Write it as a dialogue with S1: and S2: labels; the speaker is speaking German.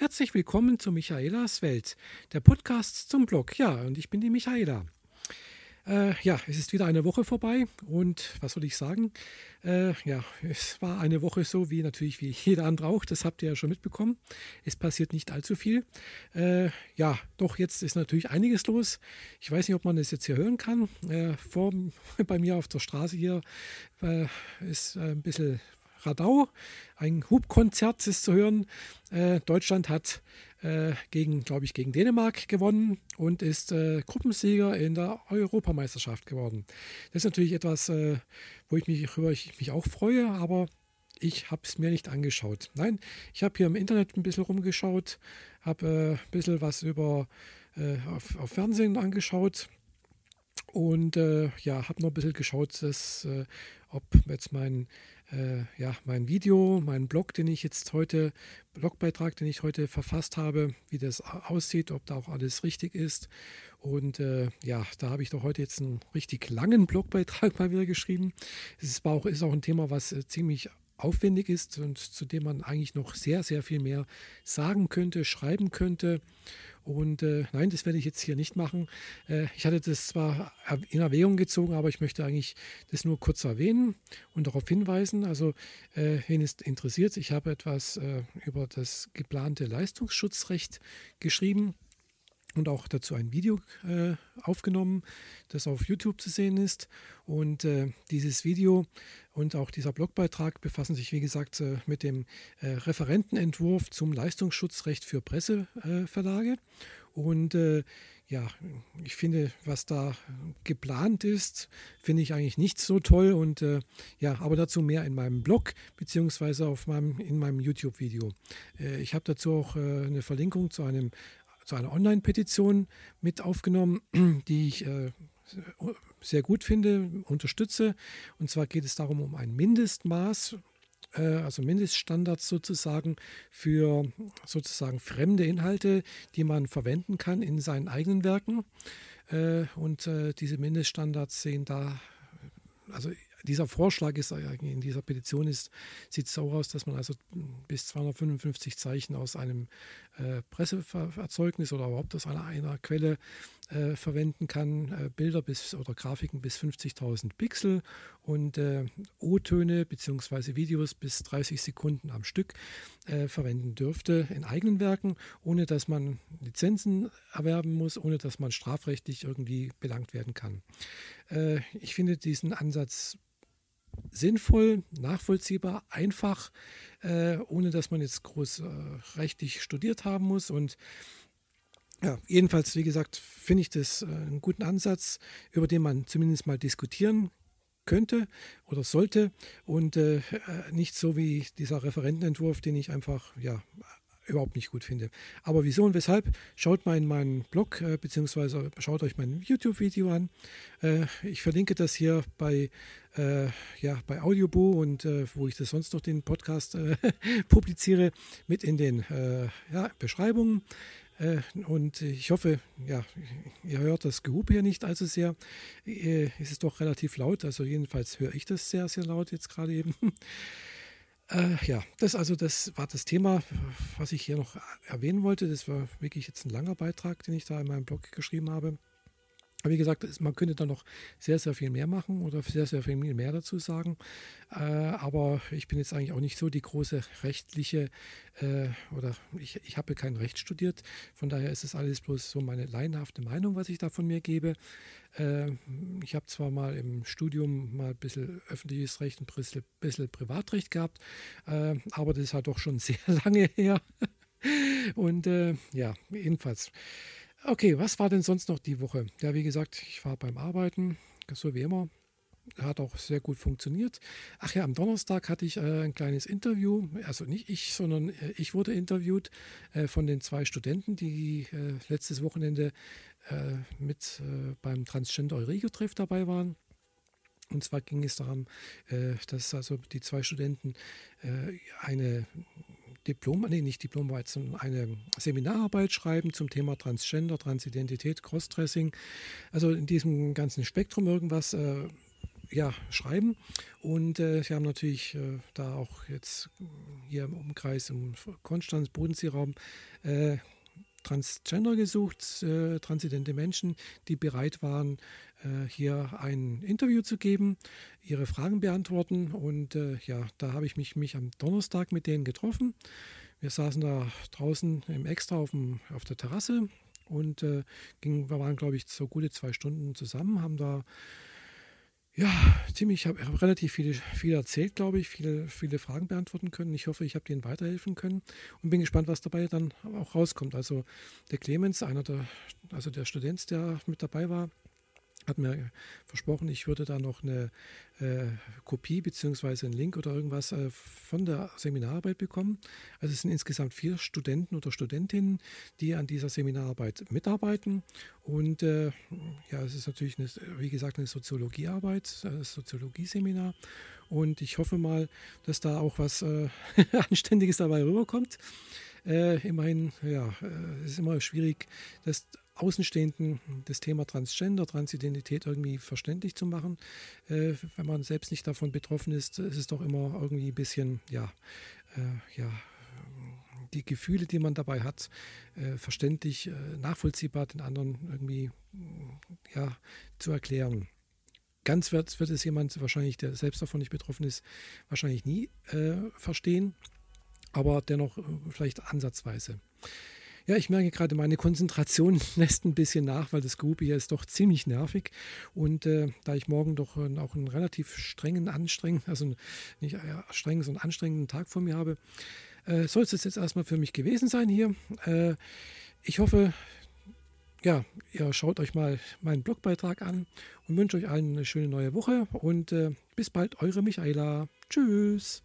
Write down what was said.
S1: Herzlich willkommen zu Michaelas Welt, der Podcast zum Blog. Ja, und ich bin die Michaela. Äh, ja, es ist wieder eine Woche vorbei und was soll ich sagen? Äh, ja, es war eine Woche so wie natürlich wie jeder andere auch, das habt ihr ja schon mitbekommen. Es passiert nicht allzu viel. Äh, ja, doch jetzt ist natürlich einiges los. Ich weiß nicht, ob man das jetzt hier hören kann. Äh, vor, bei mir auf der Straße hier äh, ist ein bisschen Radau. Ein Hubkonzert ist zu hören. Äh, Deutschland hat äh, gegen, glaube ich, gegen Dänemark gewonnen und ist äh, Gruppensieger in der Europameisterschaft geworden. Das ist natürlich etwas, äh, wo ich mich, worüber ich mich auch freue, aber ich habe es mir nicht angeschaut. Nein, ich habe hier im Internet ein bisschen rumgeschaut, habe äh, ein bisschen was über äh, auf, auf Fernsehen angeschaut und äh, ja, habe noch ein bisschen geschaut, dass, äh, ob jetzt mein, äh, ja, mein Video, mein Blog, den ich jetzt heute, Blogbeitrag, den ich heute verfasst habe, wie das aussieht, ob da auch alles richtig ist. Und äh, ja, da habe ich doch heute jetzt einen richtig langen Blogbeitrag mal wieder geschrieben. Es ist auch, ist auch ein Thema, was äh, ziemlich aufwendig ist und zu dem man eigentlich noch sehr, sehr viel mehr sagen könnte, schreiben könnte. Und äh, nein, das werde ich jetzt hier nicht machen. Äh, ich hatte das zwar in Erwägung gezogen, aber ich möchte eigentlich das nur kurz erwähnen und darauf hinweisen. Also, äh, wen es interessiert, ich habe etwas äh, über das geplante Leistungsschutzrecht geschrieben und auch dazu ein Video äh, aufgenommen, das auf YouTube zu sehen ist. Und äh, dieses Video und auch dieser Blogbeitrag befassen sich, wie gesagt, äh, mit dem äh, Referentenentwurf zum Leistungsschutzrecht für Presseverlage. und äh, ja, ich finde, was da geplant ist, finde ich eigentlich nicht so toll. Und äh, ja, aber dazu mehr in meinem Blog beziehungsweise meinem, in meinem YouTube-Video. ich habe dazu auch eine Verlinkung zu einem zu einer Online-Petition mit aufgenommen, die ich äh, sehr gut finde, unterstütze. Und zwar geht es darum, um ein Mindestmaß, äh, also Mindeststandards sozusagen für sozusagen fremde Inhalte, die man verwenden kann in seinen eigenen Werken. Äh, und äh, diese Mindeststandards sehen da, also dieser Vorschlag ist in dieser Petition ist, sieht so aus, dass man also bis 255 Zeichen aus einem äh, Presseerzeugnis oder überhaupt aus einer, einer Quelle äh, verwenden kann, äh, Bilder bis oder Grafiken bis 50.000 Pixel und äh, O-Töne bzw. Videos bis 30 Sekunden am Stück äh, verwenden dürfte in eigenen Werken, ohne dass man Lizenzen erwerben muss, ohne dass man strafrechtlich irgendwie belangt werden kann. Äh, ich finde diesen Ansatz sinnvoll, nachvollziehbar, einfach, äh, ohne dass man jetzt groß äh, rechtlich studiert haben muss. Und ja, jedenfalls, wie gesagt, finde ich das äh, einen guten Ansatz, über den man zumindest mal diskutieren könnte oder sollte und äh, äh, nicht so wie dieser Referentenentwurf, den ich einfach ja überhaupt nicht gut finde. Aber wieso und weshalb? Schaut mal in meinen Blog äh, beziehungsweise schaut euch mein YouTube-Video an. Äh, ich verlinke das hier bei, äh, ja, bei Audioboo und äh, wo ich das sonst noch den Podcast äh, publiziere, mit in den äh, ja, Beschreibungen. Und ich hoffe, ja, ihr hört das Gehupe hier nicht allzu sehr. Es ist doch relativ laut, also jedenfalls höre ich das sehr, sehr laut jetzt gerade eben. Äh, ja, das also das war das Thema, was ich hier noch erwähnen wollte. Das war wirklich jetzt ein langer Beitrag, den ich da in meinem Blog geschrieben habe. Wie gesagt, man könnte da noch sehr, sehr viel mehr machen oder sehr, sehr viel mehr dazu sagen. Äh, aber ich bin jetzt eigentlich auch nicht so die große rechtliche äh, oder ich, ich habe kein Recht studiert. Von daher ist es alles bloß so meine laienhafte Meinung, was ich da von mir gebe. Äh, ich habe zwar mal im Studium mal ein bisschen öffentliches Recht, ein bisschen, bisschen Privatrecht gehabt, äh, aber das ist halt doch schon sehr lange her. Und äh, ja, jedenfalls. Okay, was war denn sonst noch die Woche? Ja, wie gesagt, ich war beim Arbeiten, so wie immer. Hat auch sehr gut funktioniert. Ach ja, am Donnerstag hatte ich äh, ein kleines Interview, also nicht ich, sondern äh, ich wurde interviewt äh, von den zwei Studenten, die äh, letztes Wochenende äh, mit äh, beim Transgender Eurego-Treff dabei waren. Und zwar ging es darum, dass also die zwei Studenten eine Diplom, nee, nicht Diplomarbeit, sondern eine Seminararbeit schreiben zum Thema Transgender, Transidentität, Crossdressing. Also in diesem ganzen Spektrum irgendwas äh, ja, schreiben. Und äh, sie haben natürlich äh, da auch jetzt hier im Umkreis im Konstanz, Bodenseeraum äh, Transgender gesucht, äh, transidente Menschen, die bereit waren, äh, hier ein Interview zu geben, ihre Fragen beantworten. Und äh, ja, da habe ich mich, mich am Donnerstag mit denen getroffen. Wir saßen da draußen im Extra auf, dem, auf der Terrasse und äh, ging, wir waren, glaube ich, so gute zwei Stunden zusammen, haben da ja, ziemlich, ich habe hab relativ viel, viel erzählt, glaube ich, viele, viele Fragen beantworten können. Ich hoffe, ich habe denen weiterhelfen können und bin gespannt, was dabei dann auch rauskommt. Also der Clemens, einer der, also der Student, der mit dabei war, hat mir versprochen, ich würde da noch eine äh, Kopie bzw. einen Link oder irgendwas äh, von der Seminararbeit bekommen. Also es sind insgesamt vier Studenten oder Studentinnen, die an dieser Seminararbeit mitarbeiten. Und äh, ja, es ist natürlich, eine, wie gesagt, eine Soziologiearbeit, ein Soziologieseminar. Und ich hoffe mal, dass da auch was äh, Anständiges dabei rüberkommt. Äh, immerhin, ja, äh, es ist immer schwierig, das Außenstehenden das Thema Transgender, Transidentität irgendwie verständlich zu machen. Äh, wenn man selbst nicht davon betroffen ist, ist es doch immer irgendwie ein bisschen, ja, äh, ja, die Gefühle, die man dabei hat, äh, verständlich, äh, nachvollziehbar den anderen irgendwie ja, zu erklären. Ganz wird, wird es jemand wahrscheinlich, der selbst davon nicht betroffen ist, wahrscheinlich nie äh, verstehen, aber dennoch äh, vielleicht ansatzweise. Ja, ich merke gerade, meine Konzentration lässt ein bisschen nach, weil das Groupie hier ist doch ziemlich nervig. Und äh, da ich morgen doch äh, auch einen relativ strengen, anstrengenden, also nicht äh, strengen, sondern anstrengenden Tag vor mir habe, äh, soll es jetzt erstmal für mich gewesen sein hier. Äh, ich hoffe, ja, ihr schaut euch mal meinen Blogbeitrag an und wünsche euch allen eine schöne neue Woche und äh, bis bald, eure Michaela. Tschüss.